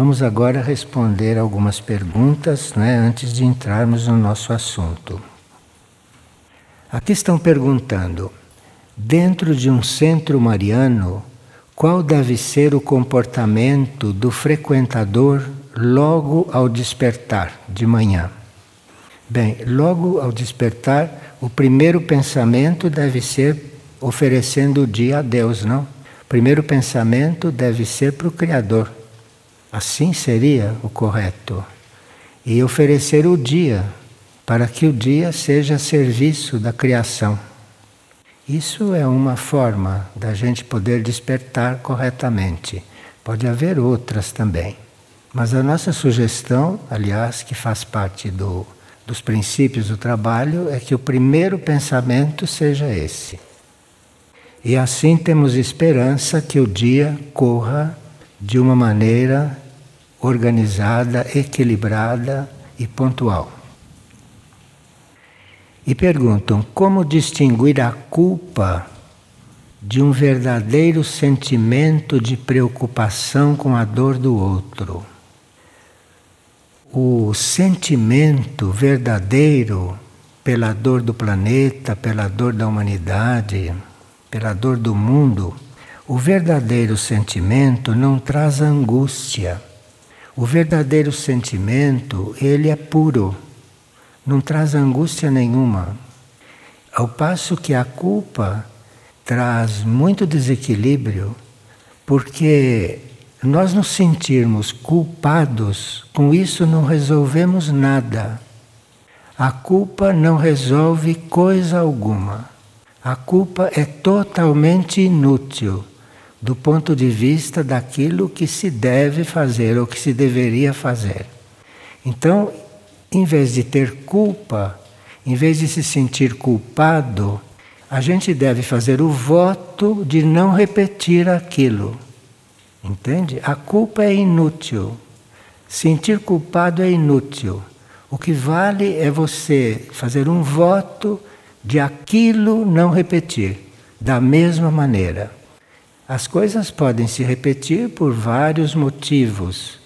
Vamos agora responder algumas perguntas né, antes de entrarmos no nosso assunto. Aqui estão perguntando: dentro de um centro mariano, qual deve ser o comportamento do frequentador logo ao despertar de manhã? Bem, logo ao despertar, o primeiro pensamento deve ser oferecendo o dia a Deus, não? O primeiro pensamento deve ser para o Criador Assim seria o correto. E oferecer o dia, para que o dia seja serviço da criação. Isso é uma forma da gente poder despertar corretamente. Pode haver outras também. Mas a nossa sugestão, aliás, que faz parte do, dos princípios do trabalho, é que o primeiro pensamento seja esse. E assim temos esperança que o dia corra de uma maneira organizada, equilibrada e pontual. E perguntam como distinguir a culpa de um verdadeiro sentimento de preocupação com a dor do outro. O sentimento verdadeiro pela dor do planeta, pela dor da humanidade, pela dor do mundo, o verdadeiro sentimento não traz angústia o verdadeiro sentimento, ele é puro, não traz angústia nenhuma. Ao passo que a culpa traz muito desequilíbrio, porque nós nos sentirmos culpados, com isso não resolvemos nada. A culpa não resolve coisa alguma. A culpa é totalmente inútil do ponto de vista daquilo que se deve fazer ou que se deveria fazer. Então, em vez de ter culpa, em vez de se sentir culpado, a gente deve fazer o voto de não repetir aquilo. Entende? A culpa é inútil. Sentir culpado é inútil. O que vale é você fazer um voto de aquilo não repetir, da mesma maneira. As coisas podem se repetir por vários motivos,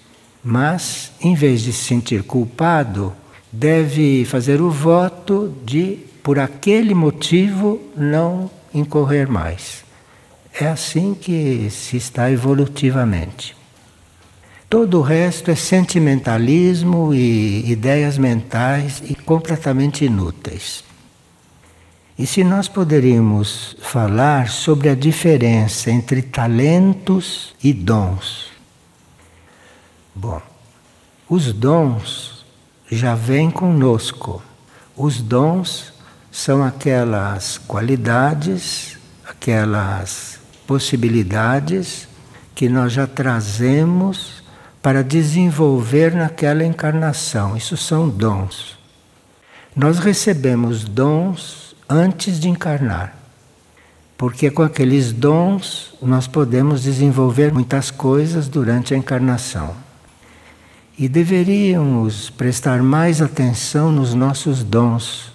mas em vez de se sentir culpado, deve fazer o voto de, por aquele motivo, não incorrer mais. É assim que se está evolutivamente. Todo o resto é sentimentalismo e ideias mentais e completamente inúteis. E se nós poderíamos falar sobre a diferença entre talentos e dons? Bom, os dons já vêm conosco. Os dons são aquelas qualidades, aquelas possibilidades que nós já trazemos para desenvolver naquela encarnação. Isso são dons. Nós recebemos dons antes de encarnar. Porque com aqueles dons nós podemos desenvolver muitas coisas durante a encarnação. E deveríamos prestar mais atenção nos nossos dons.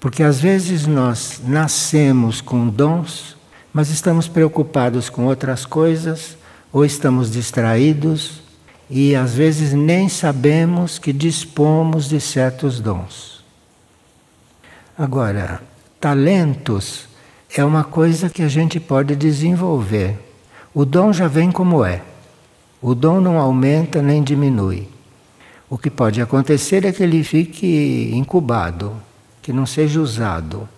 Porque às vezes nós nascemos com dons, mas estamos preocupados com outras coisas, ou estamos distraídos, e às vezes nem sabemos que dispomos de certos dons. Agora, talentos é uma coisa que a gente pode desenvolver. O dom já vem como é. O dom não aumenta nem diminui. O que pode acontecer é que ele fique incubado, que não seja usado.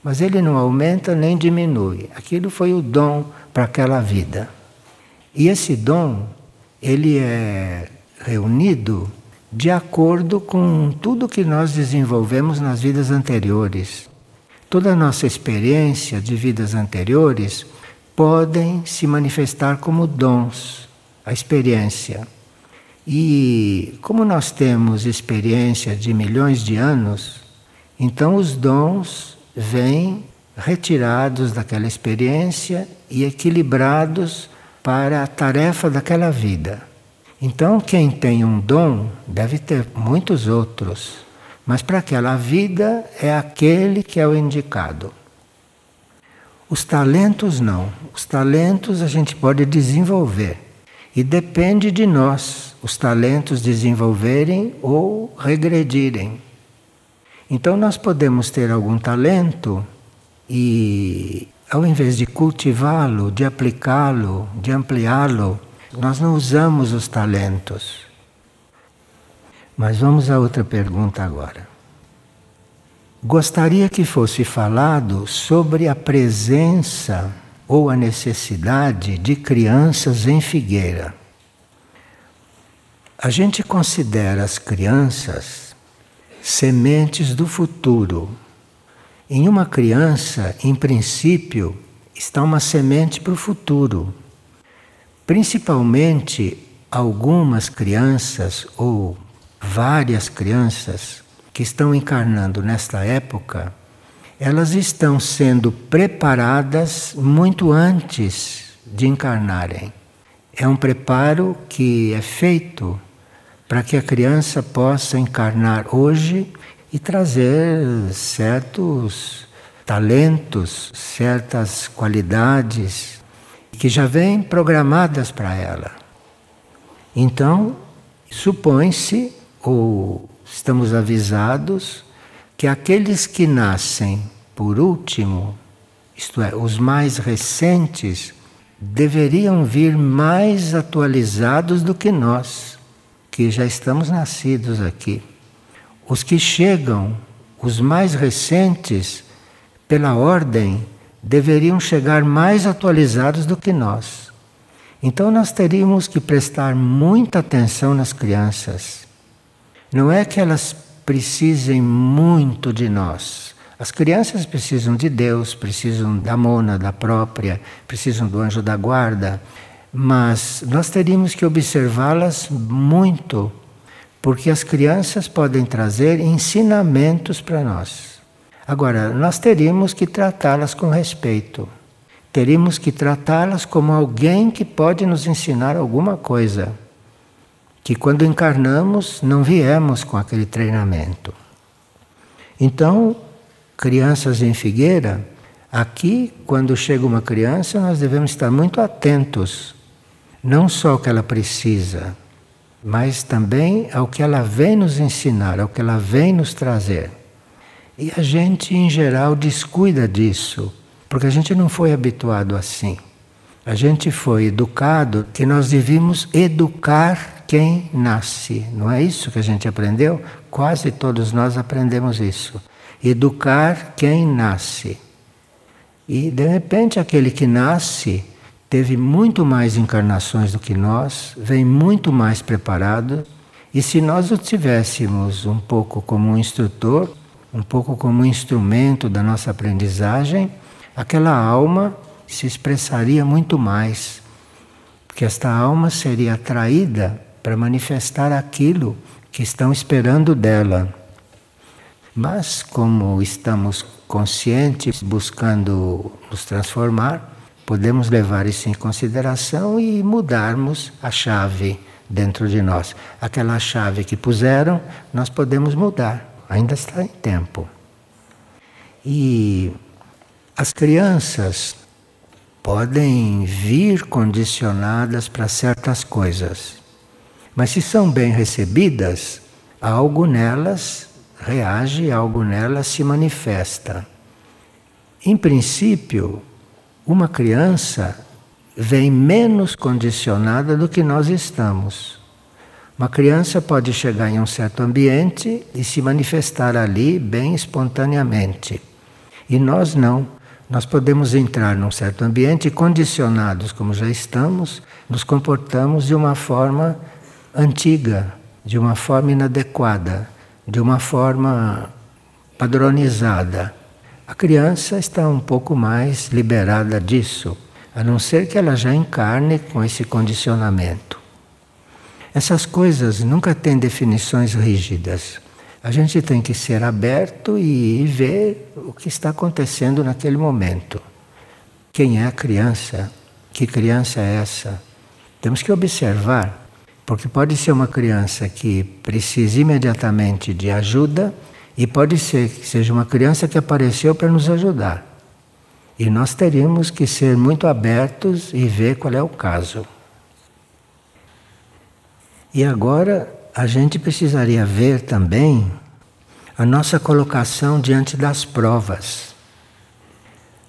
Mas ele não aumenta nem diminui. Aquilo foi o dom para aquela vida. E esse dom, ele é reunido de acordo com tudo que nós desenvolvemos nas vidas anteriores. Toda a nossa experiência de vidas anteriores podem se manifestar como dons, a experiência. E como nós temos experiência de milhões de anos, então os dons vêm retirados daquela experiência e equilibrados para a tarefa daquela vida. Então, quem tem um dom deve ter muitos outros, mas para aquela vida é aquele que é o indicado. Os talentos não. Os talentos a gente pode desenvolver. E depende de nós os talentos desenvolverem ou regredirem. Então nós podemos ter algum talento e ao invés de cultivá-lo, de aplicá-lo, de ampliá-lo, nós não usamos os talentos. Mas vamos a outra pergunta agora. Gostaria que fosse falado sobre a presença ou a necessidade de crianças em Figueira. A gente considera as crianças sementes do futuro. Em uma criança, em princípio, está uma semente para o futuro. Principalmente algumas crianças ou várias crianças que estão encarnando nesta época, elas estão sendo preparadas muito antes de encarnarem. É um preparo que é feito para que a criança possa encarnar hoje e trazer certos talentos, certas qualidades que já vêm programadas para ela. Então, supõe-se, ou estamos avisados, que aqueles que nascem por último, isto é, os mais recentes, deveriam vir mais atualizados do que nós que já estamos nascidos aqui. Os que chegam, os mais recentes, pela ordem, deveriam chegar mais atualizados do que nós. Então nós teríamos que prestar muita atenção nas crianças. Não é que elas precisem muito de nós. As crianças precisam de Deus, precisam da mona, da própria, precisam do anjo da guarda, mas nós teríamos que observá-las muito, porque as crianças podem trazer ensinamentos para nós. Agora, nós teríamos que tratá-las com respeito. Teríamos que tratá-las como alguém que pode nos ensinar alguma coisa. Que quando encarnamos não viemos com aquele treinamento. Então, crianças em figueira, aqui, quando chega uma criança, nós devemos estar muito atentos não só o que ela precisa, mas também ao que ela vem nos ensinar, ao que ela vem nos trazer. E a gente, em geral, descuida disso, porque a gente não foi habituado assim. A gente foi educado que nós devíamos educar quem nasce. Não é isso que a gente aprendeu? Quase todos nós aprendemos isso. Educar quem nasce. E de repente aquele que nasce teve muito mais encarnações do que nós, vem muito mais preparado. E se nós o tivéssemos um pouco como um instrutor, um pouco como um instrumento da nossa aprendizagem, aquela alma se expressaria muito mais. Porque esta alma seria atraída para manifestar aquilo que estão esperando dela. Mas, como estamos conscientes, buscando nos transformar, podemos levar isso em consideração e mudarmos a chave dentro de nós. Aquela chave que puseram, nós podemos mudar, ainda está em tempo. E as crianças podem vir condicionadas para certas coisas, mas se são bem recebidas, algo nelas reage, algo nelas se manifesta. Em princípio, uma criança vem menos condicionada do que nós estamos. Uma criança pode chegar em um certo ambiente e se manifestar ali bem espontaneamente. E nós não. Nós podemos entrar num certo ambiente e, condicionados como já estamos, nos comportamos de uma forma antiga, de uma forma inadequada, de uma forma padronizada. A criança está um pouco mais liberada disso, a não ser que ela já encarne com esse condicionamento. Essas coisas nunca têm definições rígidas. A gente tem que ser aberto e ver o que está acontecendo naquele momento. Quem é a criança? Que criança é essa? Temos que observar, porque pode ser uma criança que precisa imediatamente de ajuda e pode ser que seja uma criança que apareceu para nos ajudar. E nós teríamos que ser muito abertos e ver qual é o caso. E agora a gente precisaria ver também a nossa colocação diante das provas.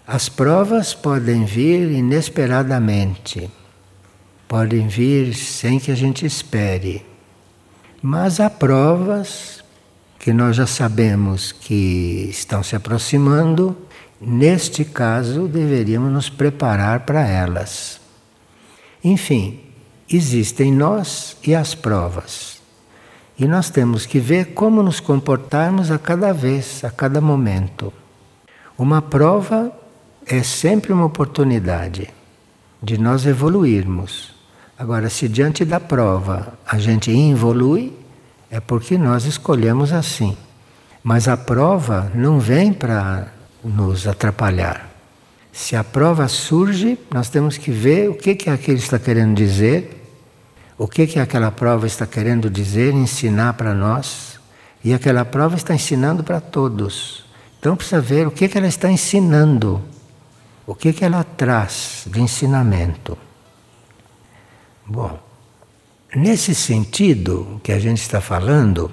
As provas podem vir inesperadamente, podem vir sem que a gente espere. Mas há provas que nós já sabemos que estão se aproximando, neste caso deveríamos nos preparar para elas. Enfim, existem nós e as provas. E nós temos que ver como nos comportarmos a cada vez, a cada momento. Uma prova é sempre uma oportunidade de nós evoluirmos. Agora, se diante da prova a gente involui, é porque nós escolhemos assim. Mas a prova não vem para nos atrapalhar. Se a prova surge, nós temos que ver o que, que aquilo está querendo dizer, o que, que aquela prova está querendo dizer, ensinar para nós. E aquela prova está ensinando para todos. Então precisa ver o que, que ela está ensinando, o que, que ela traz de ensinamento. Bom, nesse sentido que a gente está falando,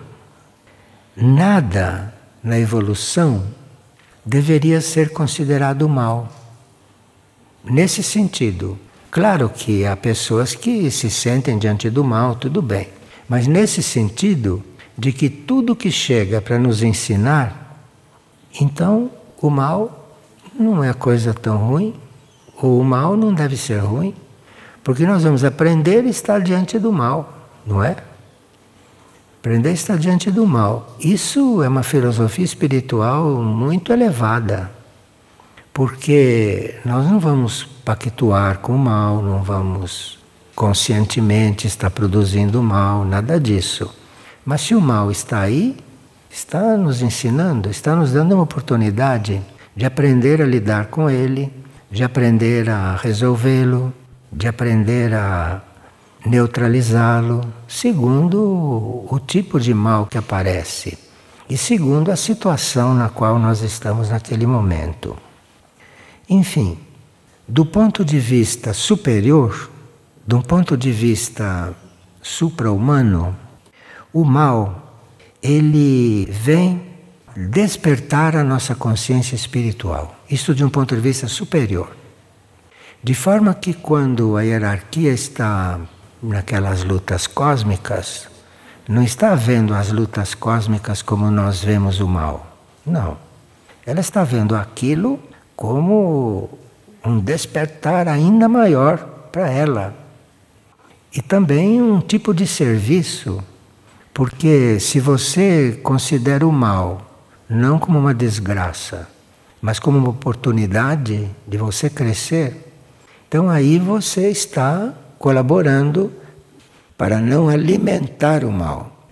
nada na evolução deveria ser considerado mal. Nesse sentido, claro que há pessoas que se sentem diante do mal, tudo bem, mas nesse sentido de que tudo que chega para nos ensinar, então o mal não é coisa tão ruim, ou o mal não deve ser ruim. Porque nós vamos aprender a estar diante do mal, não é? Aprender a estar diante do mal. Isso é uma filosofia espiritual muito elevada. Porque nós não vamos pactuar com o mal, não vamos conscientemente estar produzindo mal, nada disso. Mas se o mal está aí, está nos ensinando, está nos dando uma oportunidade de aprender a lidar com ele, de aprender a resolvê-lo, de aprender a neutralizá-lo, segundo o tipo de mal que aparece e segundo a situação na qual nós estamos naquele momento. Enfim, do ponto de vista superior, do ponto de vista supra-humano, o mal ele vem despertar a nossa consciência espiritual. Isso de um ponto de vista superior. De forma que quando a hierarquia está naquelas lutas cósmicas, não está vendo as lutas cósmicas como nós vemos o mal. Não. Ela está vendo aquilo como um despertar ainda maior para ela. E também um tipo de serviço, porque se você considera o mal não como uma desgraça, mas como uma oportunidade de você crescer, então aí você está colaborando para não alimentar o mal.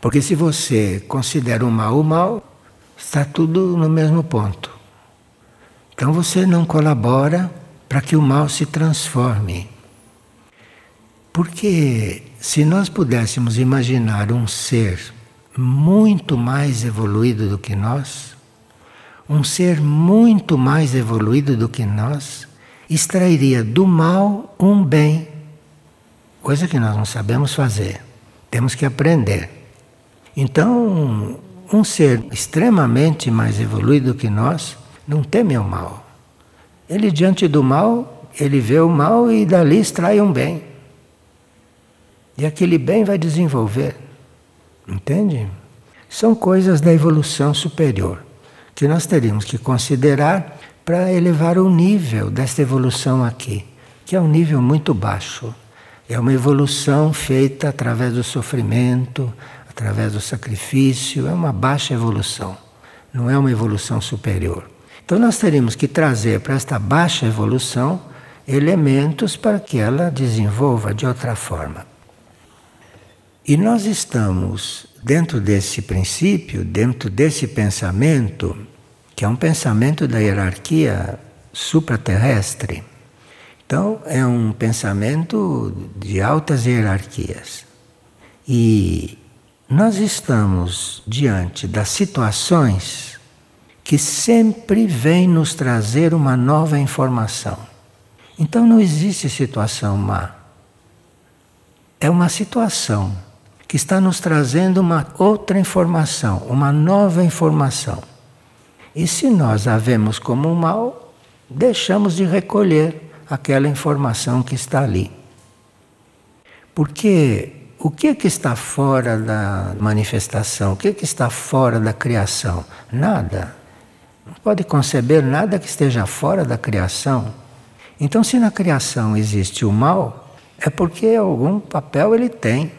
Porque se você considera o mal o mal, está tudo no mesmo ponto. Então você não colabora para que o mal se transforme. Porque se nós pudéssemos imaginar um ser muito mais evoluído do que nós, um ser muito mais evoluído do que nós, extrairia do mal um bem, coisa que nós não sabemos fazer. Temos que aprender. Então, um ser extremamente mais evoluído que nós não teme o mal. Ele, diante do mal, ele vê o mal e dali extrai um bem. E aquele bem vai desenvolver. Entende? São coisas da evolução superior que nós teríamos que considerar para elevar o nível desta evolução aqui, que é um nível muito baixo. É uma evolução feita através do sofrimento, através do sacrifício, é uma baixa evolução, não é uma evolução superior. Então nós teríamos que trazer para esta baixa evolução elementos para que ela desenvolva de outra forma. E nós estamos dentro desse princípio, dentro desse pensamento, que é um pensamento da hierarquia supraterrestre. Então, é um pensamento de altas hierarquias. E nós estamos diante das situações que sempre vêm nos trazer uma nova informação. Então, não existe situação má. é uma situação que está nos trazendo uma outra informação, uma nova informação. E se nós a vemos como um mal, deixamos de recolher aquela informação que está ali. Porque o que, é que está fora da manifestação? O que, é que está fora da criação? Nada. Não pode conceber nada que esteja fora da criação. Então, se na criação existe o mal, é porque algum papel ele tem.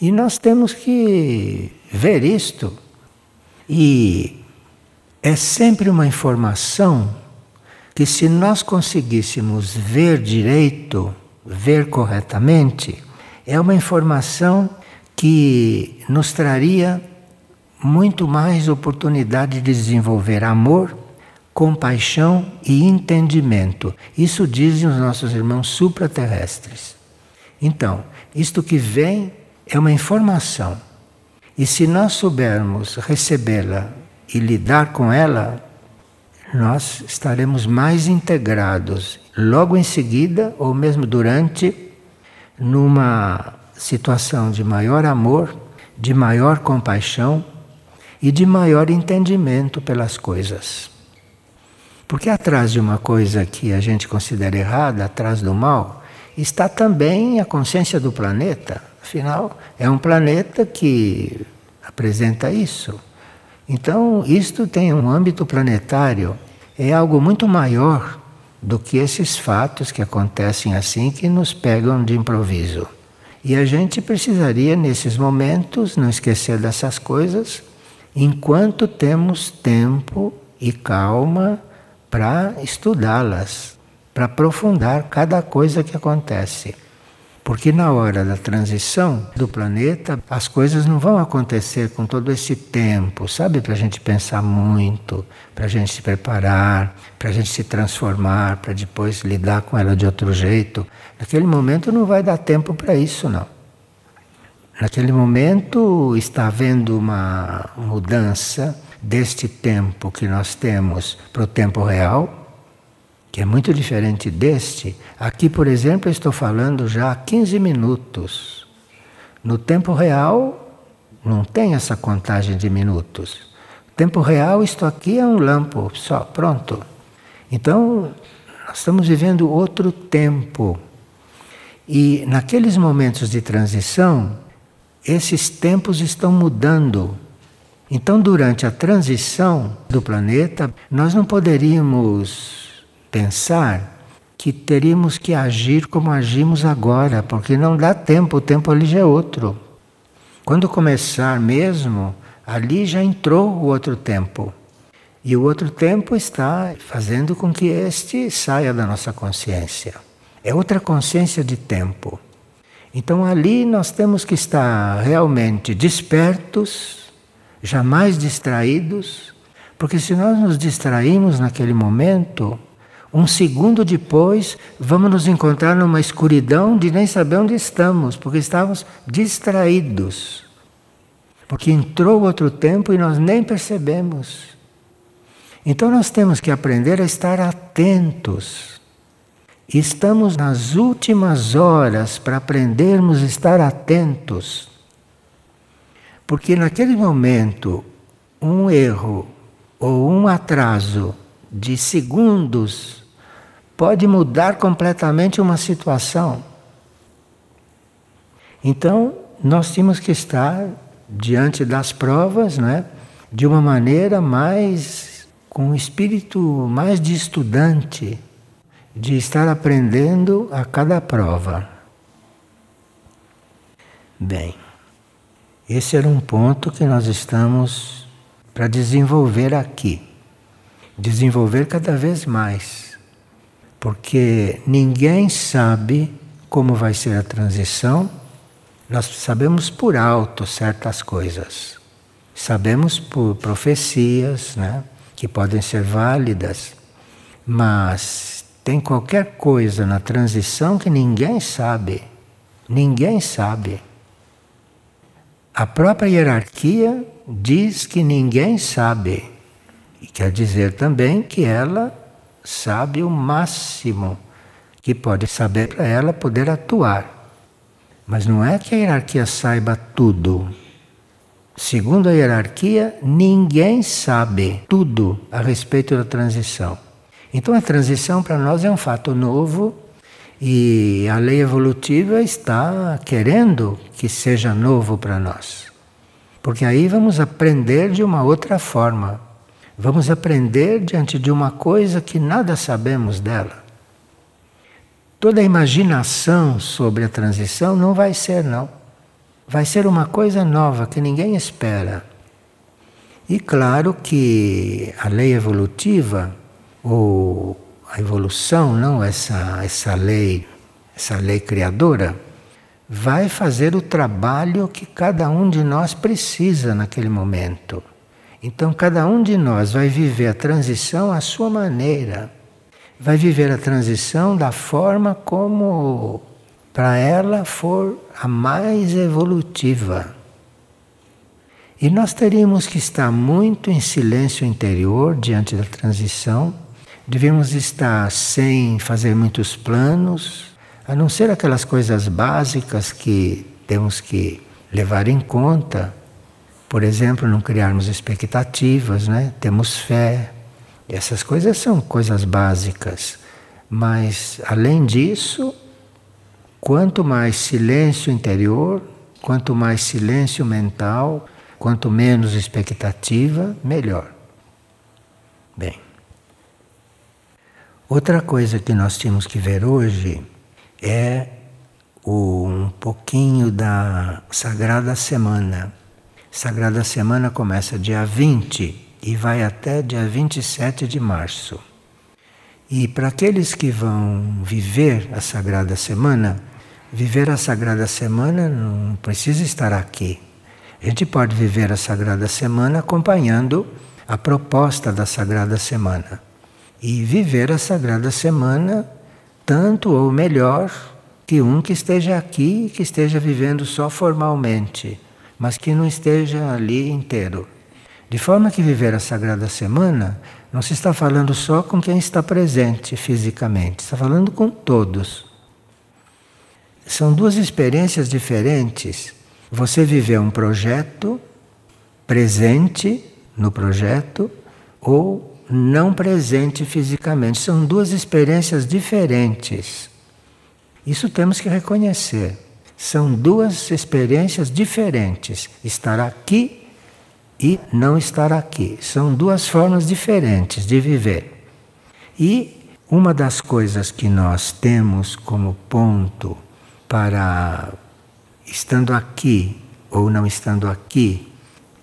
E nós temos que ver isto. E é sempre uma informação que, se nós conseguíssemos ver direito, ver corretamente, é uma informação que nos traria muito mais oportunidade de desenvolver amor, compaixão e entendimento. Isso dizem os nossos irmãos supraterrestres. Então, isto que vem é uma informação. E se nós soubermos recebê-la e lidar com ela, nós estaremos mais integrados logo em seguida ou mesmo durante numa situação de maior amor, de maior compaixão e de maior entendimento pelas coisas. Porque atrás de uma coisa que a gente considera errada, atrás do mal, está também a consciência do planeta. Afinal, é um planeta que apresenta isso. Então, isto tem um âmbito planetário, é algo muito maior do que esses fatos que acontecem assim que nos pegam de improviso. E a gente precisaria, nesses momentos, não esquecer dessas coisas, enquanto temos tempo e calma para estudá-las, para aprofundar cada coisa que acontece. Porque na hora da transição do planeta, as coisas não vão acontecer com todo esse tempo, sabe? Para a gente pensar muito, para a gente se preparar, para a gente se transformar, para depois lidar com ela de outro jeito. Naquele momento não vai dar tempo para isso, não. Naquele momento está havendo uma mudança deste tempo que nós temos para o tempo real que é muito diferente deste. Aqui, por exemplo, eu estou falando já há 15 minutos. No tempo real, não tem essa contagem de minutos. Tempo real, isto aqui é um lampo só, pronto. Então, nós estamos vivendo outro tempo. E naqueles momentos de transição, esses tempos estão mudando. Então, durante a transição do planeta, nós não poderíamos pensar que teríamos que agir como agimos agora, porque não dá tempo, o tempo ali já é outro. Quando começar mesmo, ali já entrou o outro tempo. E o outro tempo está fazendo com que este saia da nossa consciência. É outra consciência de tempo. Então ali nós temos que estar realmente despertos, jamais distraídos, porque se nós nos distraímos naquele momento, um segundo depois, vamos nos encontrar numa escuridão de nem saber onde estamos, porque estávamos distraídos. Porque entrou outro tempo e nós nem percebemos. Então nós temos que aprender a estar atentos. Estamos nas últimas horas para aprendermos a estar atentos. Porque naquele momento, um erro ou um atraso de segundos pode mudar completamente uma situação. Então, nós temos que estar diante das provas, né, de uma maneira mais com um espírito mais de estudante, de estar aprendendo a cada prova. Bem, esse era um ponto que nós estamos para desenvolver aqui desenvolver cada vez mais, porque ninguém sabe como vai ser a transição. Nós sabemos por alto certas coisas, sabemos por profecias, né, que podem ser válidas, mas tem qualquer coisa na transição que ninguém sabe. Ninguém sabe. A própria hierarquia diz que ninguém sabe. E quer dizer também que ela sabe o máximo que pode saber para ela poder atuar. Mas não é que a hierarquia saiba tudo. Segundo a hierarquia, ninguém sabe tudo a respeito da transição. Então a transição para nós é um fato novo e a lei evolutiva está querendo que seja novo para nós. Porque aí vamos aprender de uma outra forma. Vamos aprender diante de uma coisa que nada sabemos dela. Toda a imaginação sobre a transição não vai ser, não. Vai ser uma coisa nova que ninguém espera. E claro que a lei evolutiva, ou a evolução, não essa, essa lei, essa lei criadora, vai fazer o trabalho que cada um de nós precisa naquele momento. Então, cada um de nós vai viver a transição à sua maneira vai viver a transição da forma como para ela for a mais evolutiva. E nós teríamos que estar muito em silêncio interior diante da transição, devemos estar sem fazer muitos planos, a não ser aquelas coisas básicas que temos que levar em conta. Por exemplo, não criarmos expectativas, né? Temos fé, essas coisas são coisas básicas, mas além disso, quanto mais silêncio interior, quanto mais silêncio mental, quanto menos expectativa, melhor. Outra coisa que nós temos que ver hoje é um pouquinho da Sagrada Semana. Sagrada Semana começa dia 20 e vai até dia 27 de março. E para aqueles que vão viver a Sagrada Semana, viver a Sagrada Semana não precisa estar aqui. A gente pode viver a Sagrada Semana acompanhando a proposta da Sagrada Semana. E viver a Sagrada Semana tanto ou melhor que um que esteja aqui, que esteja vivendo só formalmente, mas que não esteja ali inteiro. De forma que viver a Sagrada Semana não se está falando só com quem está presente fisicamente, está falando com todos. São duas experiências diferentes. Você viver um projeto presente no projeto ou não presente fisicamente. São duas experiências diferentes. Isso temos que reconhecer. São duas experiências diferentes. Estar aqui e não estar aqui. São duas formas diferentes de viver. E uma das coisas que nós temos como ponto para estando aqui ou não estando aqui,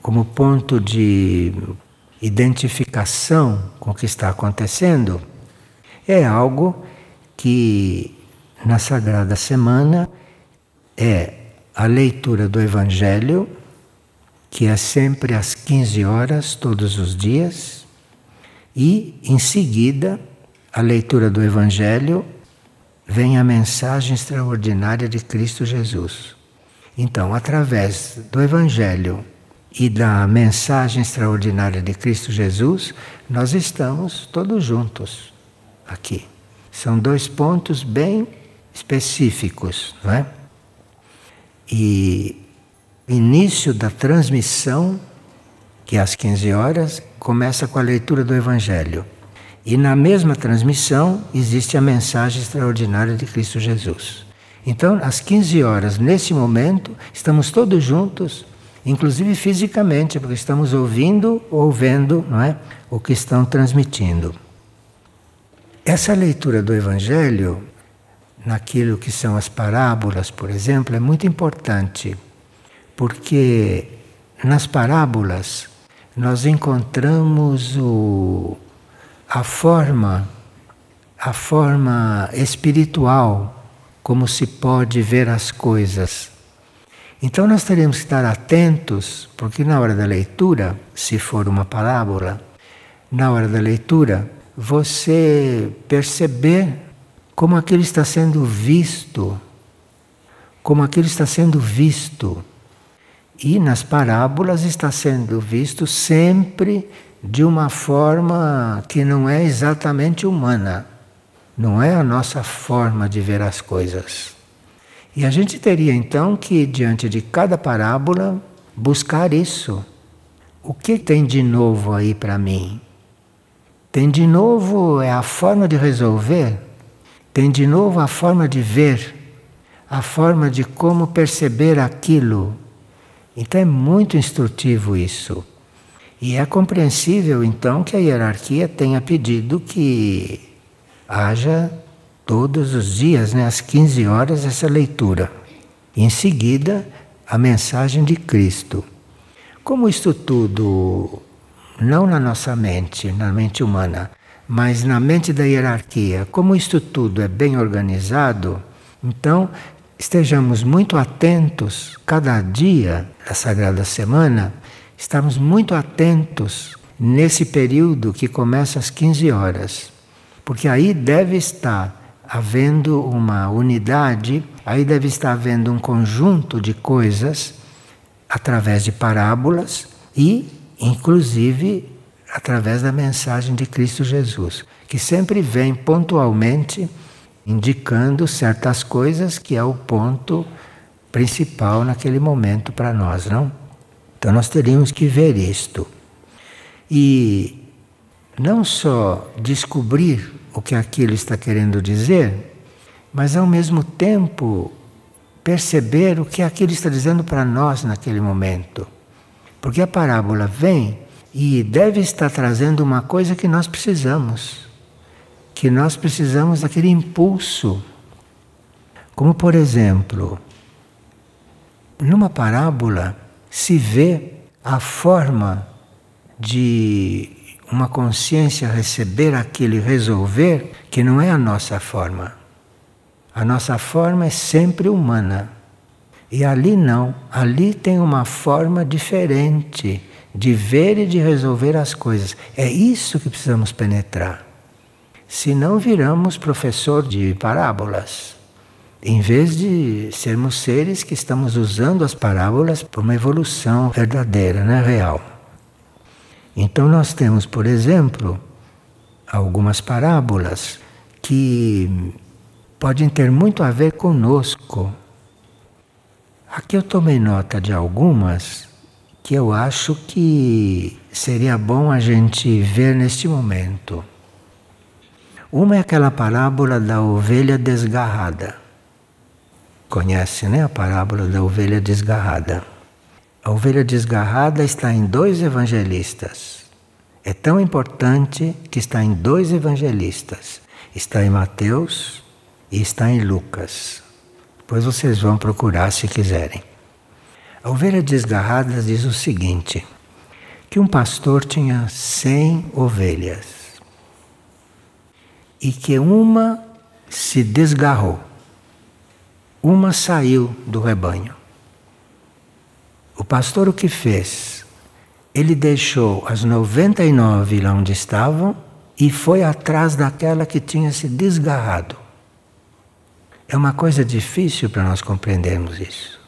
como ponto de identificação com o que está acontecendo, é algo que na Sagrada Semana é a leitura do Evangelho que é sempre às 15 horas, todos os dias, e em seguida, a leitura do Evangelho, vem a mensagem extraordinária de Cristo Jesus. Então, através do Evangelho e da mensagem extraordinária de Cristo Jesus, nós estamos todos juntos aqui. São dois pontos bem específicos, não é? E início da transmissão, que é às 15 horas, começa com a leitura do Evangelho. E na mesma transmissão existe a mensagem extraordinária de Cristo Jesus. Então, às 15 horas, nesse momento, estamos todos juntos, inclusive fisicamente, porque estamos ouvindo ou vendo não é, o que estão transmitindo. Essa leitura do Evangelho, naquilo que são as parábolas, por exemplo, é muito importante porque nas parábolas nós encontramos o, a forma, a forma espiritual como se pode ver as coisas. Então nós teremos que estar atentos, porque na hora da leitura, se for uma parábola, na hora da leitura, você perceber como aquilo está sendo visto, como aquilo está sendo visto e nas parábolas está sendo visto sempre de uma forma que não é exatamente humana. Não é a nossa forma de ver as coisas. E a gente teria então que, diante de cada parábola, buscar isso. O que tem de novo aí para mim? Tem de novo é a forma de resolver, tem de novo a forma de ver, a forma de como perceber aquilo. Então é muito instrutivo isso. E é compreensível então que a hierarquia tenha pedido que haja todos os dias, né, às 15 horas, essa leitura. Em seguida, a mensagem de Cristo. Como isto tudo, não na nossa mente, na mente humana, mas na mente da hierarquia, como isto tudo é bem organizado, então estejamos muito atentos cada dia da Sagrada Semana, estamos muito atentos nesse período que começa às 15 horas, porque aí deve estar havendo uma unidade, aí deve estar havendo um conjunto de coisas através de parábolas e, inclusive, através da mensagem de Cristo Jesus, que sempre vem pontualmente indicando certas coisas que é o ponto principal naquele momento para nós, não? Então nós teríamos que ver isto. E não só descobrir o que aquilo está querendo dizer, mas ao mesmo tempo perceber o que aquilo está dizendo para nós naquele momento. Porque a parábola vem e deve estar trazendo uma coisa que nós precisamos. Que nós precisamos daquele impulso. Como, por exemplo, numa parábola se vê a forma de uma consciência receber aquilo e resolver que não é a nossa forma. A nossa forma é sempre humana. E ali não, ali tem uma forma diferente de ver e de resolver as coisas. É isso que precisamos penetrar. Senão viramos professor de parábolas. Em vez de sermos seres que estamos usando as parábolas para uma evolução verdadeira, né, real. Então nós temos, por exemplo, algumas parábolas que podem ter muito a ver conosco. Aqui eu tomei nota de algumas que eu acho que seria bom a gente ver neste momento. Uma é aquela parábola da ovelha desgarrada. Conhece, né? A parábola da ovelha desgarrada. A ovelha desgarrada está em dois evangelistas. É tão importante que está em dois evangelistas. Está em Mateus e está em Lucas. Depois vocês vão procurar se quiserem. A ovelha desgarrada diz o seguinte: que um pastor tinha cem ovelhas e que uma se desgarrou, uma saiu do rebanho. O pastor o que fez? Ele deixou as 99 lá onde estavam e foi atrás daquela que tinha se desgarrado. É uma coisa difícil para nós compreendermos isso.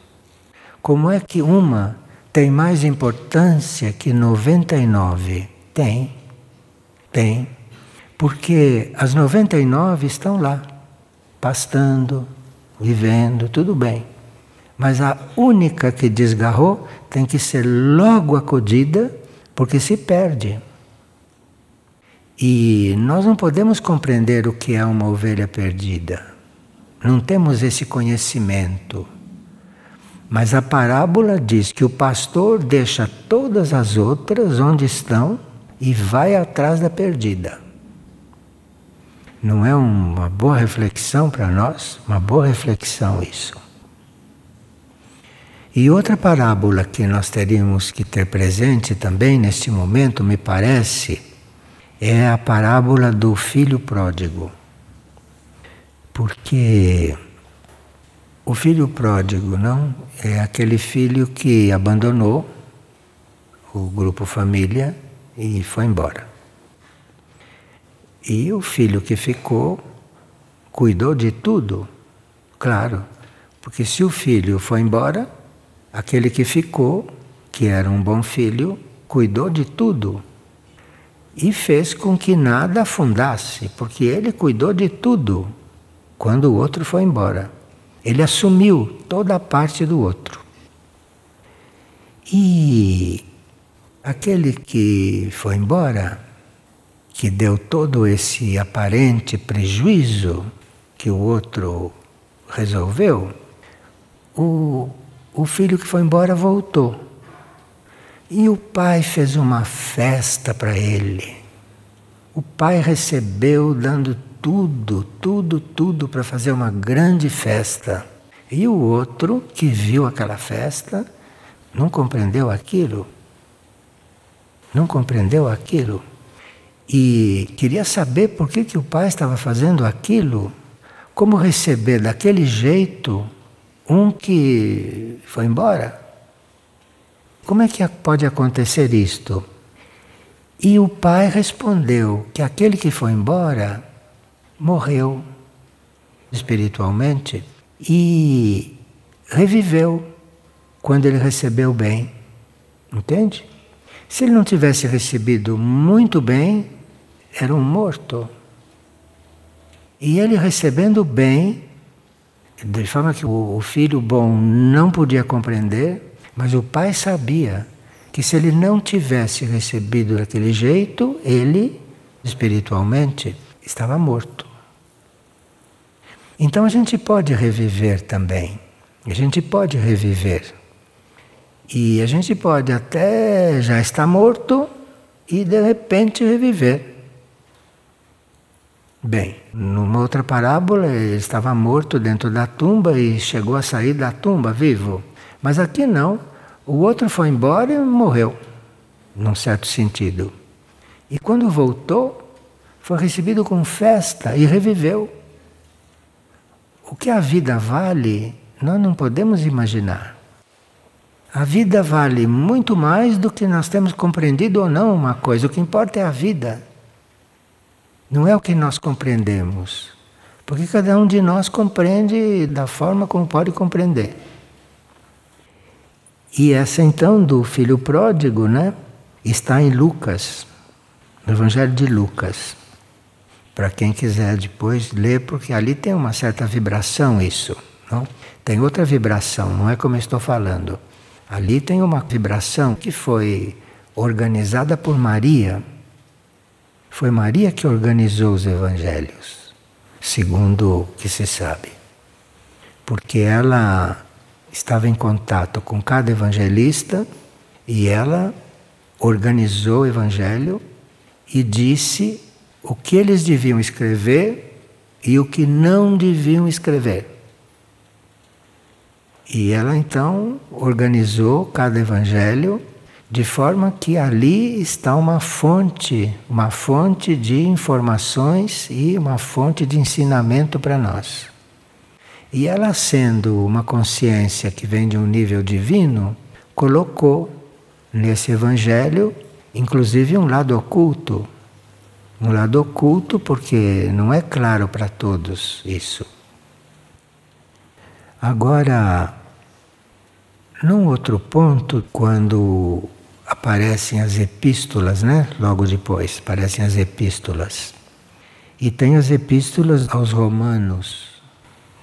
Como é que uma tem mais importância que 99? Tem, tem. Porque as 99 estão lá, pastando, vivendo, tudo bem. Mas a única que desgarrou tem que ser logo acudida, porque se perde. E nós não podemos compreender o que é uma ovelha perdida. Não temos esse conhecimento. Mas a parábola diz que o pastor deixa todas as outras onde estão e vai atrás da perdida. Não é uma boa reflexão para nós? Uma boa reflexão isso. E outra parábola que nós teríamos que ter presente também neste momento, me parece, é a parábola do filho pródigo. Porque o filho pródigo, não, é aquele filho que abandonou o grupo família e foi embora. E o filho que ficou cuidou de tudo, claro, porque se o filho foi embora, Aquele que ficou, que era um bom filho, cuidou de tudo e fez com que nada afundasse, porque ele cuidou de tudo quando o outro foi embora. Ele assumiu toda a parte do outro. E aquele que foi embora, que deu todo esse aparente prejuízo que o outro resolveu, o, o filho que foi embora voltou. E o pai fez uma festa para ele. O pai recebeu dando tudo, tudo, tudo para fazer uma grande festa. E o outro que viu aquela festa não compreendeu aquilo. Não compreendeu aquilo. E queria saber por que, que o pai estava fazendo aquilo. Como receber daquele jeito um que foi embora? Como é que pode acontecer isto? E o pai respondeu que aquele que foi embora morreu espiritualmente e reviveu quando ele recebeu bem. Entende? Se ele não tivesse recebido muito bem, era um morto. E ele recebendo bem, de forma que o filho bom não podia compreender, mas o pai sabia que se ele não tivesse recebido daquele jeito, ele, espiritualmente, estava morto. Então a gente pode reviver também. A gente pode reviver. E a gente pode até já estar morto e de repente reviver. Bem, numa outra parábola, ele estava morto dentro da tumba e chegou a sair da tumba vivo. Mas aqui não. O outro foi embora e morreu, num certo sentido. E quando voltou, foi recebido com festa e reviveu. O que a vida vale, nós não podemos imaginar. A vida vale muito mais do que nós temos compreendido ou não uma coisa. O que importa é a vida. Não é o que nós compreendemos. Porque cada um de nós compreende da forma como pode compreender. E essa então do filho pródigo, né? Está em Lucas, no Evangelho de Lucas para quem quiser depois ler, porque ali tem uma certa vibração isso. Não? Tem outra vibração, não é como eu estou falando. Ali tem uma vibração que foi organizada por Maria. Foi Maria que organizou os evangelhos, segundo o que se sabe. Porque ela estava em contato com cada evangelista e ela organizou o evangelho e disse o que eles deviam escrever e o que não deviam escrever. E ela então organizou cada evangelho de forma que ali está uma fonte, uma fonte de informações e uma fonte de ensinamento para nós. E ela, sendo uma consciência que vem de um nível divino, colocou nesse evangelho, inclusive, um lado oculto um lado oculto, porque não é claro para todos isso. Agora, num outro ponto, quando aparecem as epístolas, né? Logo depois, aparecem as epístolas. E tem as epístolas aos Romanos,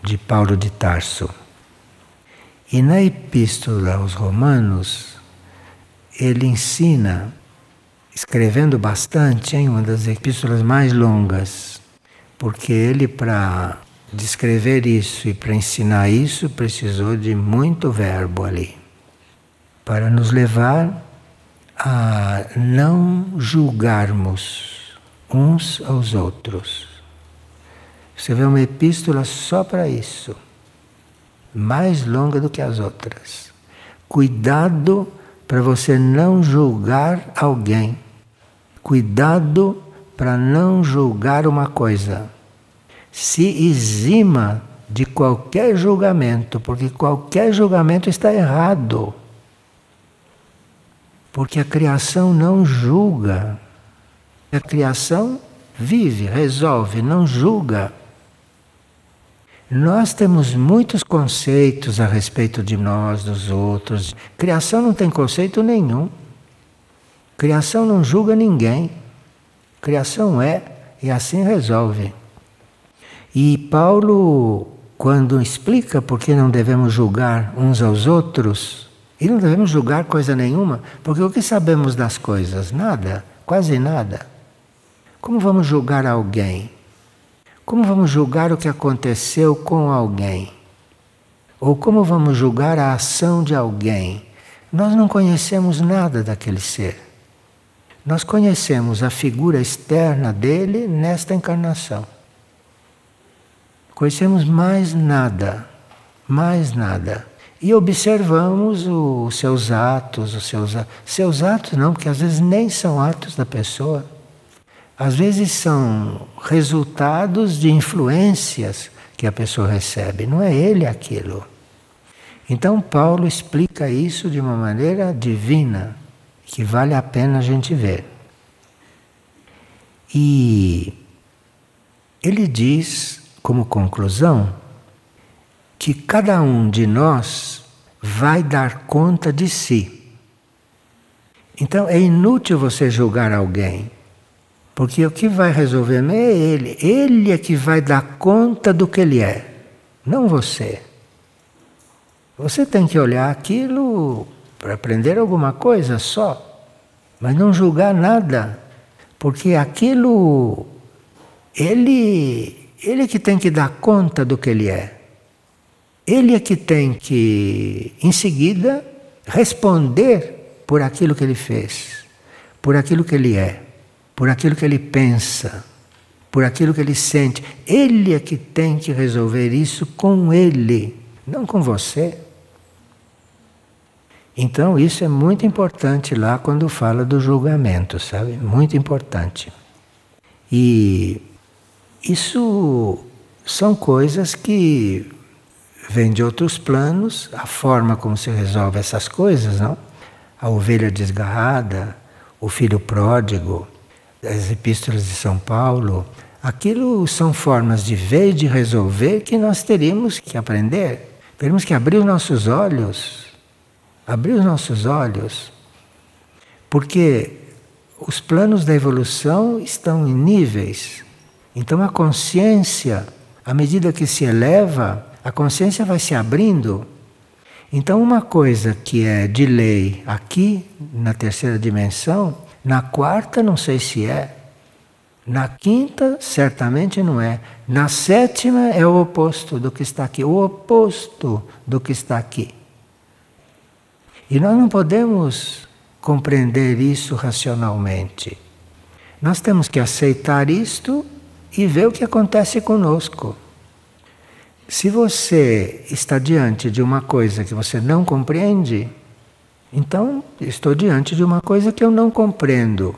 de Paulo de Tarso. E na epístola aos Romanos, ele ensina escrevendo bastante, em uma das epístolas mais longas, porque ele, para descrever isso e para ensinar isso, precisou de muito verbo ali, para nos levar a não julgarmos uns aos outros. Você vê uma epístola só para isso, mais longa do que as outras. Cuidado para você não julgar alguém Cuidado para não julgar uma coisa. Se exima de qualquer julgamento, porque qualquer julgamento está errado. Porque a criação não julga. A criação vive, resolve, não julga. Nós temos muitos conceitos a respeito de nós, dos outros. Criação não tem conceito nenhum. Criação não julga ninguém. Criação é e assim resolve. E Paulo quando explica por que não devemos julgar uns aos outros, e não devemos julgar coisa nenhuma, porque o que sabemos das coisas? Nada, quase nada. Como vamos julgar alguém? Como vamos julgar o que aconteceu com alguém? Ou como vamos julgar a ação de alguém? Nós não conhecemos nada daquele ser. Nós conhecemos a figura externa dele nesta encarnação. Conhecemos mais nada, mais nada. E observamos os seus atos, os seus, seus atos não, porque às vezes nem são atos da pessoa. Às vezes são resultados de influências que a pessoa recebe, não é ele aquilo. Então Paulo explica isso de uma maneira divina, que vale a pena a gente ver. E ele diz, como conclusão, que cada um de nós vai dar conta de si. Então é inútil você julgar alguém, porque o que vai resolver é ele. Ele é que vai dar conta do que ele é, não você. Você tem que olhar aquilo para aprender alguma coisa só, mas não julgar nada, porque aquilo ele ele que tem que dar conta do que ele é. Ele é que tem que em seguida responder por aquilo que ele fez, por aquilo que ele é, por aquilo que ele pensa, por aquilo que ele sente. Ele é que tem que resolver isso com ele, não com você. Então isso é muito importante lá quando fala do julgamento, sabe? Muito importante. E isso são coisas que vêm de outros planos, a forma como se resolve essas coisas, não? A ovelha desgarrada, o filho pródigo, as epístolas de São Paulo, aquilo são formas de ver e de resolver que nós teríamos que aprender. Temos que abrir os nossos olhos abrir os nossos olhos, porque os planos da evolução estão em níveis. Então a consciência, à medida que se eleva, a consciência vai se abrindo. Então uma coisa que é de lei aqui, na terceira dimensão, na quarta não sei se é. Na quinta, certamente não é. Na sétima é o oposto do que está aqui. O oposto do que está aqui. E nós não podemos compreender isso racionalmente. Nós temos que aceitar isto e ver o que acontece conosco. Se você está diante de uma coisa que você não compreende, então estou diante de uma coisa que eu não compreendo.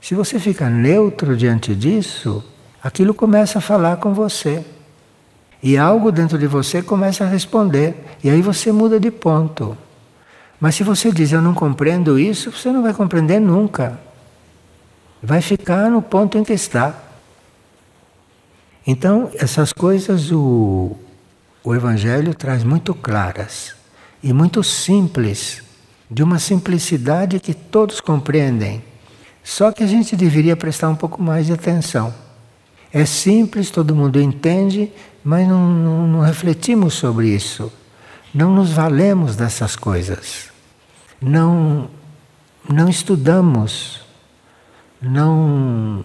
Se você fica neutro diante disso, aquilo começa a falar com você. E algo dentro de você começa a responder. E aí você muda de ponto. Mas se você diz eu não compreendo isso, você não vai compreender nunca. Vai ficar no ponto em que está. Então, essas coisas o, o Evangelho traz muito claras e muito simples, de uma simplicidade que todos compreendem. Só que a gente deveria prestar um pouco mais de atenção. É simples, todo mundo entende, mas não, não, não refletimos sobre isso. Não nos valemos dessas coisas não, não estudamos, não,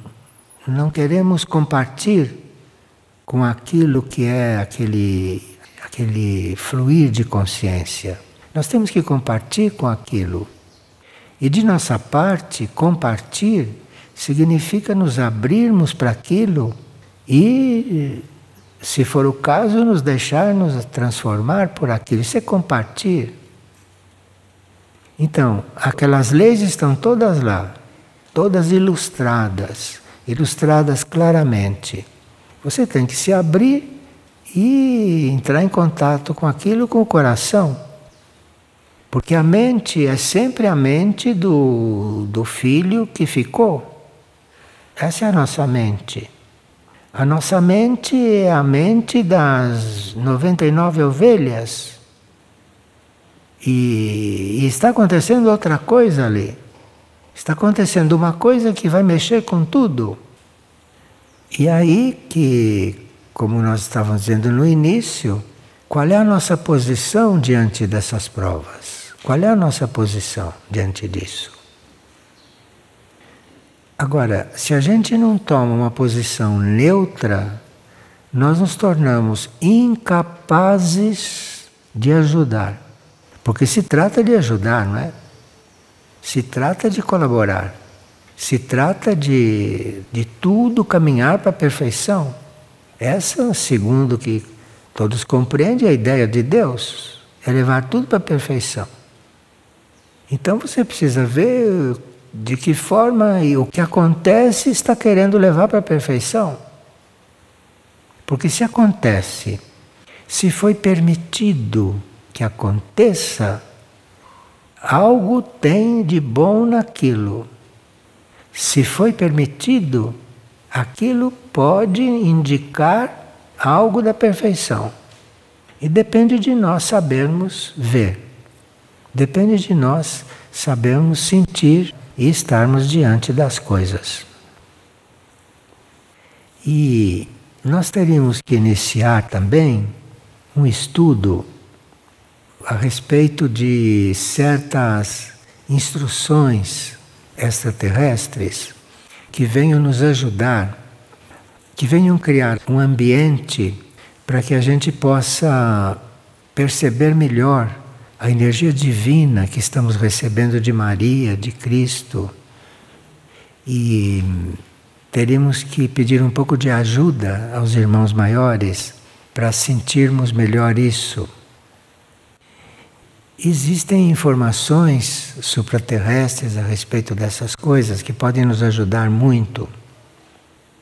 não queremos compartilhar com aquilo que é aquele, aquele fluir de consciência. Nós temos que compartilhar com aquilo. E de nossa parte, compartilhar significa nos abrirmos para aquilo e, se for o caso, nos deixarmos transformar por aquilo. Isso é compartilhar. Então, aquelas leis estão todas lá, todas ilustradas, ilustradas claramente. Você tem que se abrir e entrar em contato com aquilo com o coração. Porque a mente é sempre a mente do, do filho que ficou. Essa é a nossa mente. A nossa mente é a mente das 99 ovelhas e, e está acontecendo outra coisa ali. Está acontecendo uma coisa que vai mexer com tudo. E aí que, como nós estávamos dizendo no início, qual é a nossa posição diante dessas provas? Qual é a nossa posição diante disso? Agora, se a gente não toma uma posição neutra, nós nos tornamos incapazes de ajudar. Porque se trata de ajudar, não é? Se trata de colaborar. Se trata de, de tudo caminhar para a perfeição. Essa, segundo que todos compreendem, é a ideia de Deus é levar tudo para a perfeição. Então você precisa ver de que forma e o que acontece está querendo levar para a perfeição. Porque se acontece, se foi permitido que aconteça, algo tem de bom naquilo. Se foi permitido, aquilo pode indicar algo da perfeição. E depende de nós sabermos ver. Depende de nós sabermos sentir e estarmos diante das coisas. E nós teríamos que iniciar também um estudo a respeito de certas instruções extraterrestres que venham nos ajudar, que venham criar um ambiente para que a gente possa perceber melhor a energia divina que estamos recebendo de Maria, de Cristo. E teríamos que pedir um pouco de ajuda aos irmãos maiores para sentirmos melhor isso. Existem informações supraterrestres a respeito dessas coisas que podem nos ajudar muito.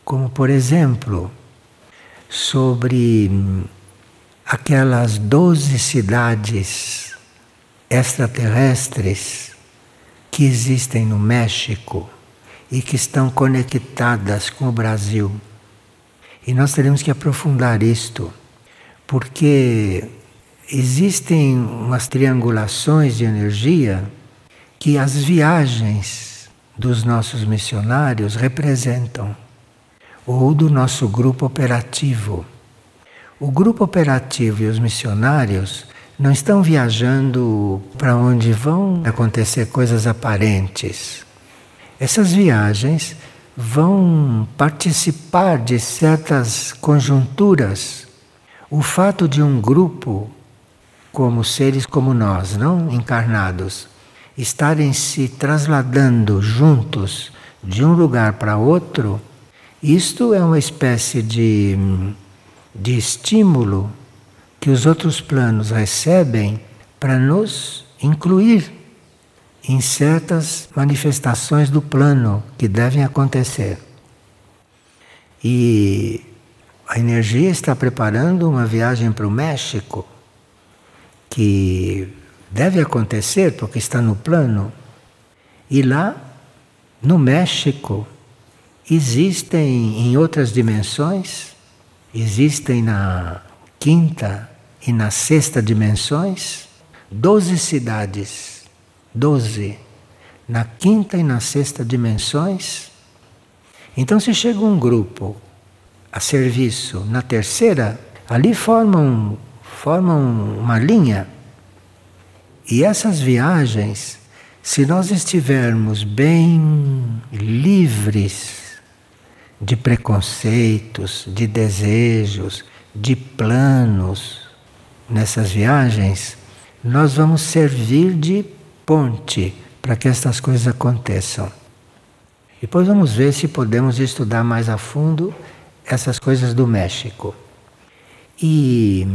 Como, por exemplo, sobre aquelas doze cidades extraterrestres que existem no México e que estão conectadas com o Brasil. E nós teremos que aprofundar isto, porque existem umas triangulações de energia que as viagens dos nossos missionários representam, ou do nosso grupo operativo. O grupo operativo e os missionários não estão viajando para onde vão acontecer coisas aparentes. Essas viagens vão participar de certas conjunturas. O fato de um grupo como seres como nós, não encarnados, estarem se trasladando juntos de um lugar para outro, isto é uma espécie de, de estímulo que os outros planos recebem para nos incluir em certas manifestações do plano que devem acontecer. E a energia está preparando uma viagem para o México que deve acontecer porque está no plano. E lá, no México, existem em outras dimensões, existem na quinta e na sexta dimensões, doze cidades, doze, na quinta e na sexta dimensões. Então, se chega um grupo a serviço na terceira, ali formam formam uma linha. E essas viagens, se nós estivermos bem livres de preconceitos, de desejos, de planos nessas viagens, nós vamos servir de ponte para que estas coisas aconteçam. Depois vamos ver se podemos estudar mais a fundo essas coisas do México. E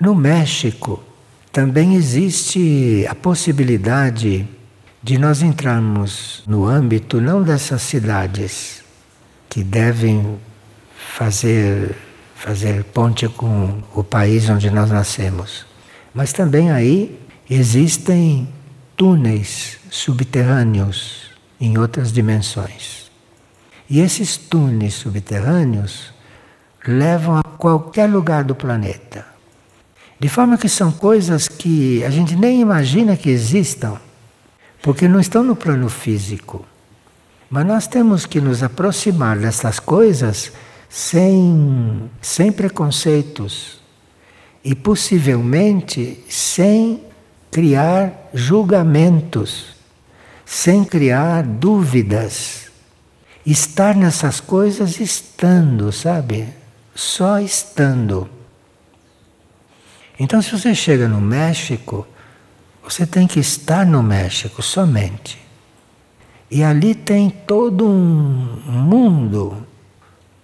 no México também existe a possibilidade de nós entrarmos no âmbito não dessas cidades que devem fazer fazer ponte com o país onde nós nascemos, mas também aí existem túneis subterrâneos em outras dimensões. E esses túneis subterrâneos levam a qualquer lugar do planeta. De forma que são coisas que a gente nem imagina que existam, porque não estão no plano físico. Mas nós temos que nos aproximar dessas coisas sem, sem preconceitos e possivelmente sem criar julgamentos, sem criar dúvidas. Estar nessas coisas estando, sabe? Só estando. Então, se você chega no México, você tem que estar no México somente. E ali tem todo um mundo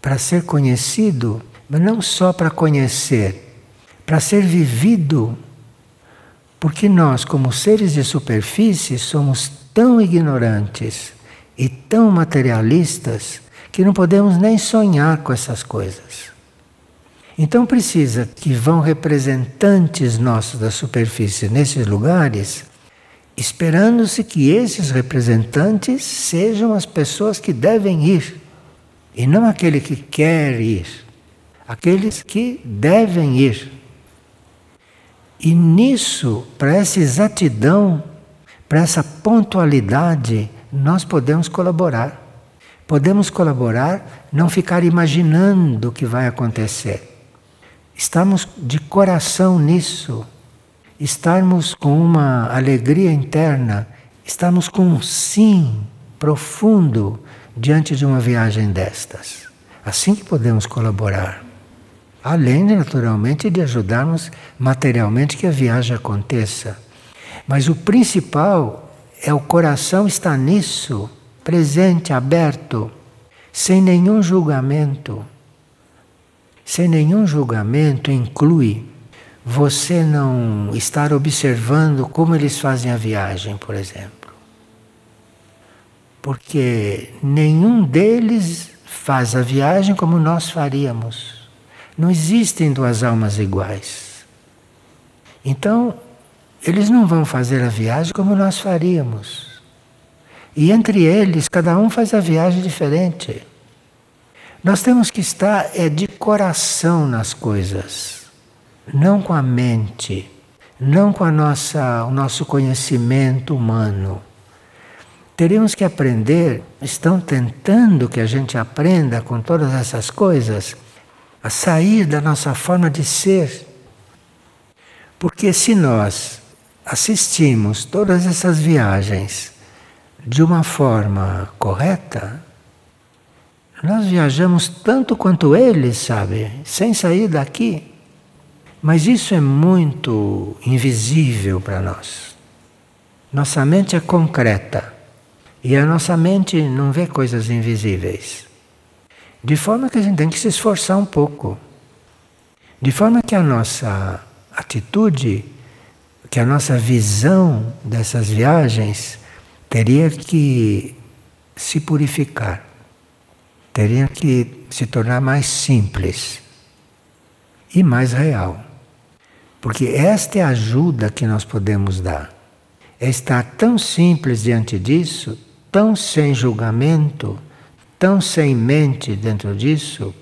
para ser conhecido, mas não só para conhecer, para ser vivido porque nós, como seres de superfície, somos tão ignorantes e tão materialistas que não podemos nem sonhar com essas coisas. Então precisa que vão representantes nossos da superfície nesses lugares, esperando-se que esses representantes sejam as pessoas que devem ir, e não aquele que quer ir, aqueles que devem ir. E nisso, para essa exatidão, para essa pontualidade, nós podemos colaborar. Podemos colaborar, não ficar imaginando o que vai acontecer. Estamos de coração nisso. Estarmos com uma alegria interna, estamos com um sim profundo diante de uma viagem destas. Assim que podemos colaborar. Além, naturalmente, de ajudarmos materialmente que a viagem aconteça. Mas o principal é o coração estar nisso, presente, aberto, sem nenhum julgamento. Sem nenhum julgamento inclui você não estar observando como eles fazem a viagem, por exemplo. Porque nenhum deles faz a viagem como nós faríamos. Não existem duas almas iguais. Então, eles não vão fazer a viagem como nós faríamos. E entre eles, cada um faz a viagem diferente. Nós temos que estar é de coração nas coisas, não com a mente, não com a nossa, o nosso conhecimento humano. Teríamos que aprender, estão tentando que a gente aprenda com todas essas coisas, a sair da nossa forma de ser. Porque se nós assistimos todas essas viagens de uma forma correta, nós viajamos tanto quanto eles, sabe? Sem sair daqui. Mas isso é muito invisível para nós. Nossa mente é concreta e a nossa mente não vê coisas invisíveis. De forma que a gente tem que se esforçar um pouco. De forma que a nossa atitude, que a nossa visão dessas viagens teria que se purificar, teria que se tornar mais simples e mais real. Porque esta é a ajuda que nós podemos dar. É estar tão simples diante disso, tão sem julgamento tão sem mente dentro disso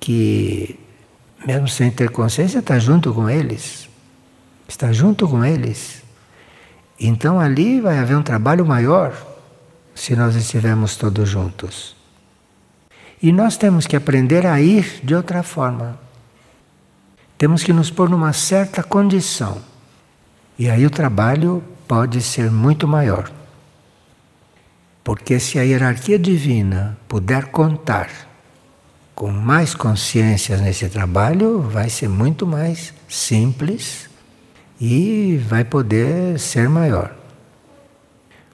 que, mesmo sem ter consciência, está junto com eles. Está junto com eles. Então ali vai haver um trabalho maior se nós estivermos todos juntos. E nós temos que aprender a ir de outra forma. Temos que nos pôr numa certa condição. E aí o trabalho pode ser muito maior. Porque se a hierarquia divina puder contar com mais consciências nesse trabalho, vai ser muito mais simples e vai poder ser maior.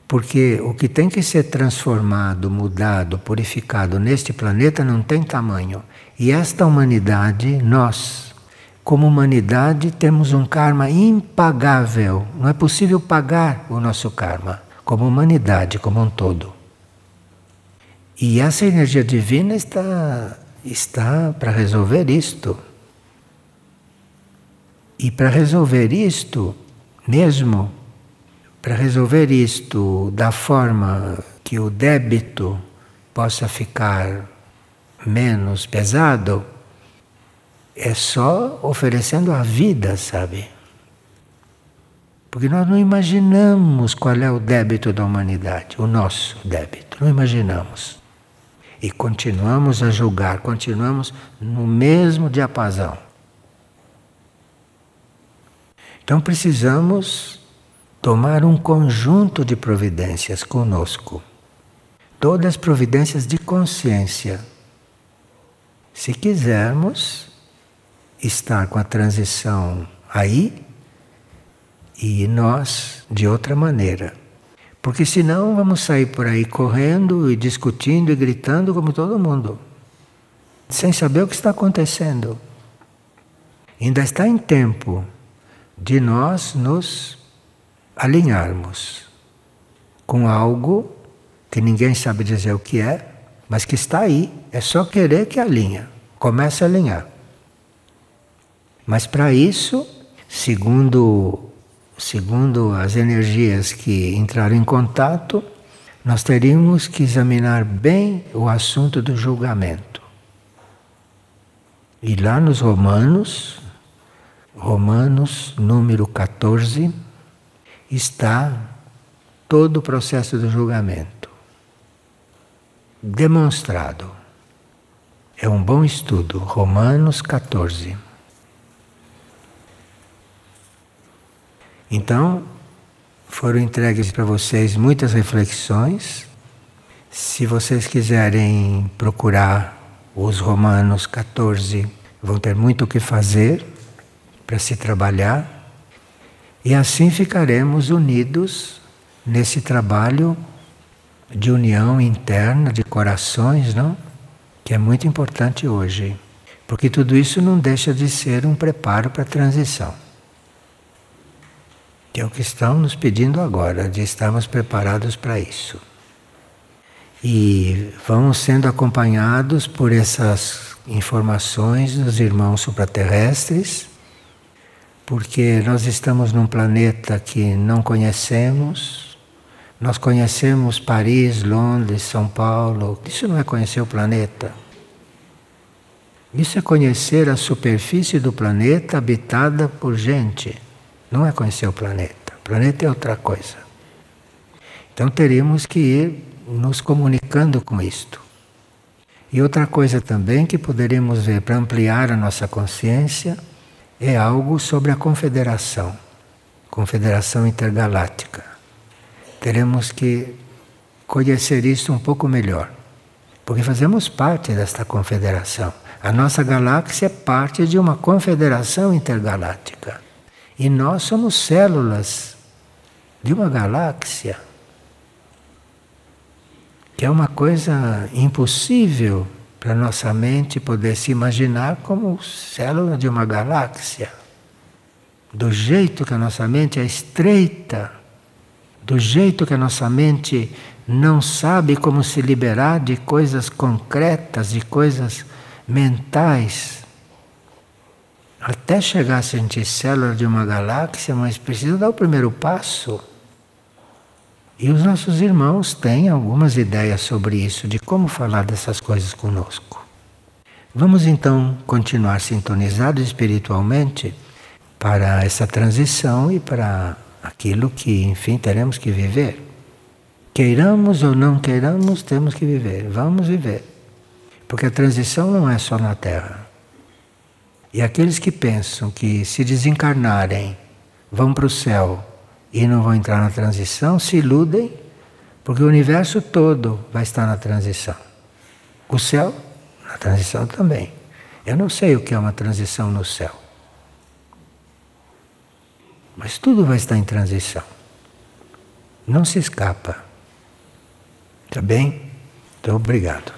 Porque o que tem que ser transformado, mudado, purificado neste planeta não tem tamanho. E esta humanidade, nós, como humanidade, temos um karma impagável. Não é possível pagar o nosso karma como humanidade, como um todo. E essa energia divina está, está para resolver isto. E para resolver isto, mesmo para resolver isto da forma que o débito possa ficar menos pesado, é só oferecendo a vida, sabe? Porque nós não imaginamos qual é o débito da humanidade, o nosso débito, não imaginamos. E continuamos a julgar, continuamos no mesmo diapasão. Então precisamos tomar um conjunto de providências conosco. Todas as providências de consciência. Se quisermos estar com a transição aí e nós de outra maneira. Porque senão vamos sair por aí correndo e discutindo e gritando como todo mundo, sem saber o que está acontecendo. Ainda está em tempo de nós nos alinharmos com algo que ninguém sabe dizer o que é, mas que está aí, é só querer que alinha, comece a alinhar. Mas para isso, segundo segundo as energias que entraram em contato, nós teríamos que examinar bem o assunto do julgamento. E lá nos Romanos, Romanos número 14, está todo o processo do julgamento demonstrado. É um bom estudo, Romanos 14. Então, foram entregues para vocês muitas reflexões. Se vocês quiserem procurar os Romanos 14, vão ter muito o que fazer para se trabalhar. E assim ficaremos unidos nesse trabalho de união interna de corações, não? Que é muito importante hoje. Porque tudo isso não deixa de ser um preparo para a transição que é o que estão nos pedindo agora, de estarmos preparados para isso. E vamos sendo acompanhados por essas informações dos irmãos supraterrestres, porque nós estamos num planeta que não conhecemos. Nós conhecemos Paris, Londres, São Paulo. Isso não é conhecer o planeta. Isso é conhecer a superfície do planeta habitada por gente. Não é conhecer o planeta. O planeta é outra coisa. Então teríamos que ir nos comunicando com isto. E outra coisa também que poderíamos ver para ampliar a nossa consciência é algo sobre a confederação, confederação intergaláctica. Teremos que conhecer isso um pouco melhor, porque fazemos parte desta confederação. A nossa galáxia é parte de uma confederação intergaláctica. E nós somos células de uma galáxia, que é uma coisa impossível para nossa mente poder se imaginar como célula de uma galáxia. Do jeito que a nossa mente é estreita, do jeito que a nossa mente não sabe como se liberar de coisas concretas, de coisas mentais até chegar a sentir célula de uma galáxia, mas precisa dar o primeiro passo. E os nossos irmãos têm algumas ideias sobre isso, de como falar dessas coisas conosco. Vamos então continuar sintonizados espiritualmente para essa transição e para aquilo que, enfim, teremos que viver. Queiramos ou não queiramos, temos que viver. Vamos viver. Porque a transição não é só na Terra. E aqueles que pensam que se desencarnarem vão para o céu e não vão entrar na transição se iludem, porque o universo todo vai estar na transição. O céu, na transição também. Eu não sei o que é uma transição no céu. Mas tudo vai estar em transição. Não se escapa. Tá bem? Então, obrigado.